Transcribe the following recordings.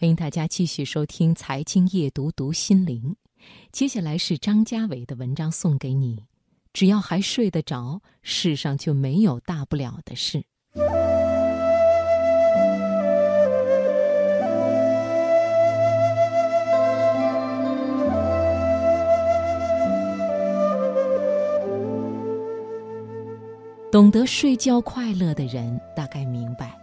欢迎大家继续收听《财经夜读》读心灵。接下来是张家伟的文章送给你。只要还睡得着，世上就没有大不了的事。懂得睡觉快乐的人，大概明白。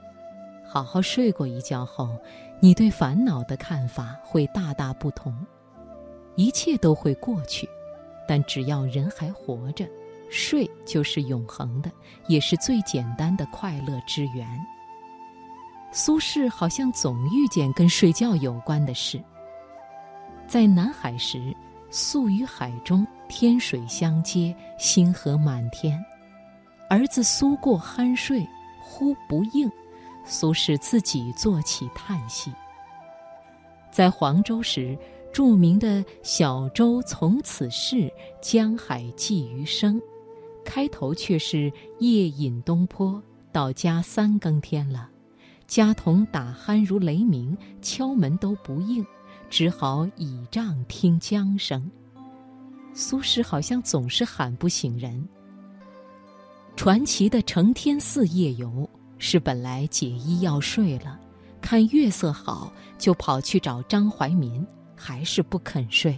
好好睡过一觉后，你对烦恼的看法会大大不同。一切都会过去，但只要人还活着，睡就是永恒的，也是最简单的快乐之源。苏轼好像总遇见跟睡觉有关的事。在南海时，宿于海中，天水相接，星河满天。儿子苏过酣睡，呼不应。苏轼自己做起叹息。在黄州时，著名的小舟从此逝，江海寄余生，开头却是夜饮东坡，到家三更天了，家童打鼾如雷鸣，敲门都不应，只好倚杖听江声。苏轼好像总是喊不醒人。传奇的承天寺夜游。是本来解衣要睡了，看月色好，就跑去找张怀民，还是不肯睡。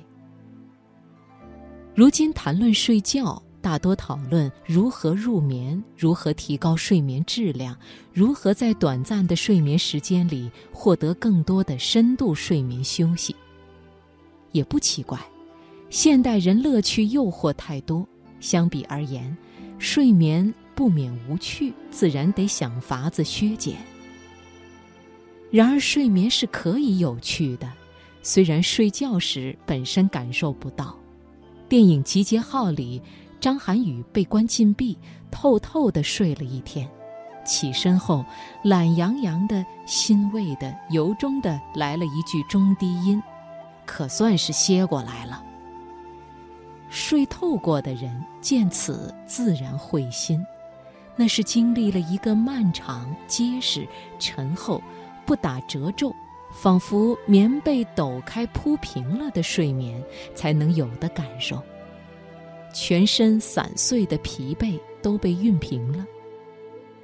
如今谈论睡觉，大多讨论如何入眠，如何提高睡眠质量，如何在短暂的睡眠时间里获得更多的深度睡眠休息。也不奇怪，现代人乐趣诱惑太多，相比而言，睡眠。不免无趣，自然得想法子削减。然而睡眠是可以有趣的，虽然睡觉时本身感受不到。电影《集结号》里，张涵予被关禁闭，透透的睡了一天，起身后懒洋洋的、欣慰的、由衷的来了一句中低音，可算是歇过来了。睡透过的人见此自然会心。那是经历了一个漫长、结实、沉厚、不打褶皱，仿佛棉被抖开铺平了的睡眠才能有的感受。全身散碎的疲惫都被熨平了，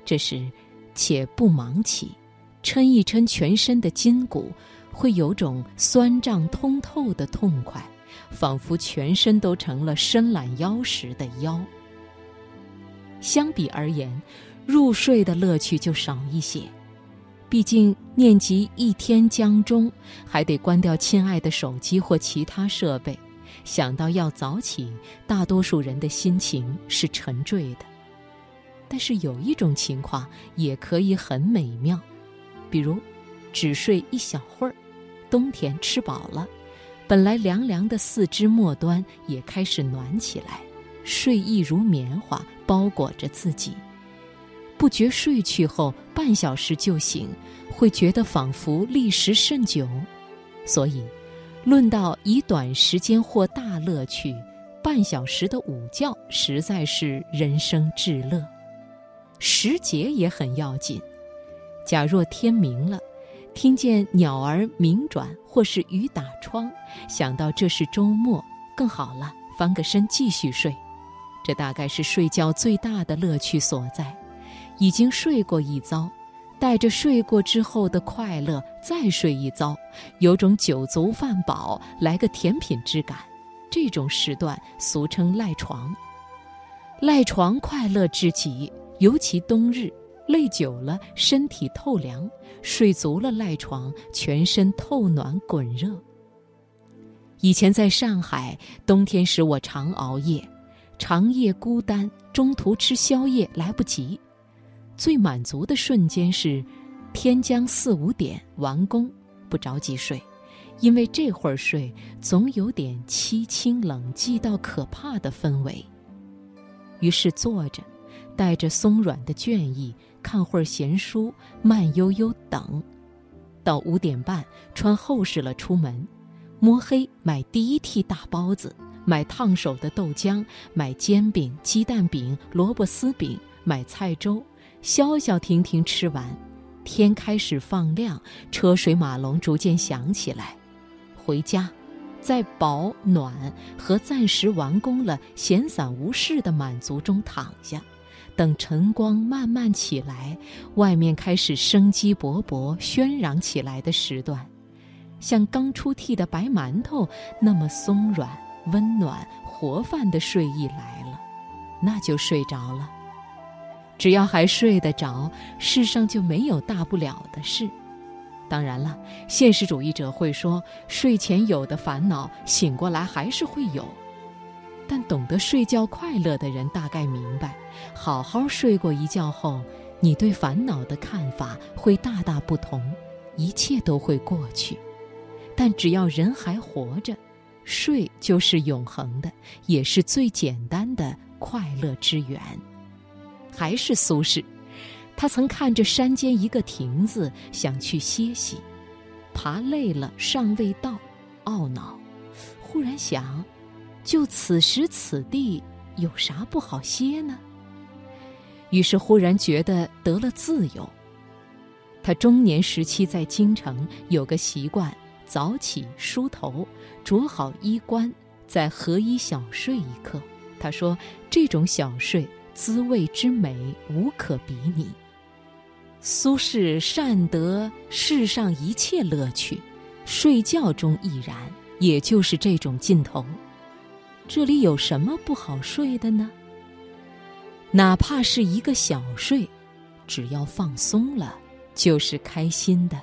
这时，且不忙起，抻一抻全身的筋骨，会有种酸胀通透的痛快，仿佛全身都成了伸懒腰时的腰。相比而言，入睡的乐趣就少一些。毕竟念及一天将终，还得关掉亲爱的手机或其他设备。想到要早起，大多数人的心情是沉坠的。但是有一种情况也可以很美妙，比如只睡一小会儿。冬天吃饱了，本来凉凉的四肢末端也开始暖起来。睡意如棉花包裹着自己，不觉睡去后半小时就醒，会觉得仿佛历时甚久。所以，论到以短时间获大乐趣，半小时的午觉实在是人生至乐。时节也很要紧。假若天明了，听见鸟儿鸣转或是雨打窗，想到这是周末，更好了，翻个身继续睡。这大概是睡觉最大的乐趣所在。已经睡过一遭，带着睡过之后的快乐再睡一遭，有种酒足饭饱来个甜品之感。这种时段俗称赖床。赖床快乐至极，尤其冬日，累久了身体透凉，睡足了赖床，全身透暖滚热。以前在上海，冬天时我常熬夜。长夜孤单，中途吃宵夜来不及。最满足的瞬间是，天将四五点完工，不着急睡，因为这会儿睡总有点凄清冷寂到可怕的氛围。于是坐着，带着松软的倦意，看会儿闲书，慢悠悠等，到五点半穿厚实了出门，摸黑买第一屉大包子。买烫手的豆浆，买煎饼、鸡蛋饼、萝卜丝饼，买菜粥，消消停停吃完，天开始放亮，车水马龙逐渐响起来。回家，在保暖和暂时完工了、闲散无事的满足中躺下，等晨光慢慢起来，外面开始生机勃勃、喧嚷起来的时段，像刚出屉的白馒头那么松软、温暖、活泛的睡意来了，那就睡着了。只要还睡得着，世上就没有大不了的事。当然了，现实主义者会说，睡前有的烦恼，醒过来还是会有。但懂得睡觉快乐的人大概明白，好好睡过一觉后，你对烦恼的看法会大大不同，一切都会过去。但只要人还活着，睡就是永恒的，也是最简单的快乐之源。还是苏轼，他曾看着山间一个亭子，想去歇息，爬累了尚未到，懊恼，忽然想，就此时此地，有啥不好歇呢？于是忽然觉得得了自由。他中年时期在京城有个习惯，早起梳头，着好衣冠，在合衣小睡一刻。他说，这种小睡。滋味之美无可比拟。苏轼善得世上一切乐趣，睡觉中亦然，也就是这种劲头。这里有什么不好睡的呢？哪怕是一个小睡，只要放松了，就是开心的。